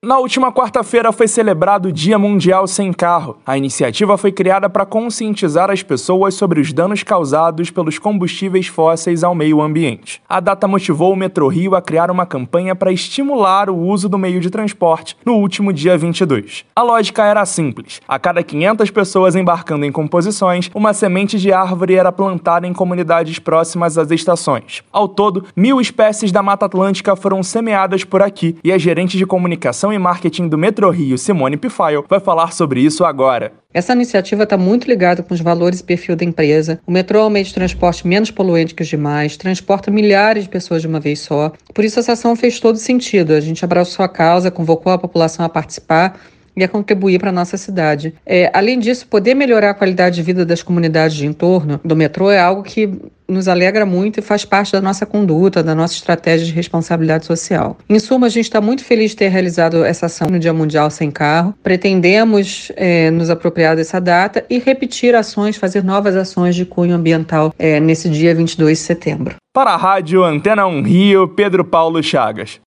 Na última quarta-feira foi celebrado o Dia Mundial Sem Carro. A iniciativa foi criada para conscientizar as pessoas sobre os danos causados pelos combustíveis fósseis ao meio ambiente. A data motivou o Metrorio a criar uma campanha para estimular o uso do meio de transporte no último dia 22. A lógica era simples: a cada 500 pessoas embarcando em composições, uma semente de árvore era plantada em comunidades próximas às estações. Ao todo, mil espécies da Mata Atlântica foram semeadas por aqui e a gerente de comunicação Comunicação e Marketing do Metro Rio, Simone Pifaio, vai falar sobre isso agora. Essa iniciativa está muito ligada com os valores e perfil da empresa. O metrô é o meio de transporte menos poluente que os demais, transporta milhares de pessoas de uma vez só. Por isso, essa ação fez todo sentido. A gente abraçou a causa, convocou a população a participar e a contribuir para a nossa cidade. É, além disso, poder melhorar a qualidade de vida das comunidades de entorno do metrô é algo que nos alegra muito e faz parte da nossa conduta, da nossa estratégia de responsabilidade social. Em suma, a gente está muito feliz de ter realizado essa ação no Dia Mundial Sem Carro. Pretendemos é, nos apropriar dessa data e repetir ações, fazer novas ações de cunho ambiental é, nesse dia 22 de setembro. Para a Rádio Antena 1 Rio, Pedro Paulo Chagas.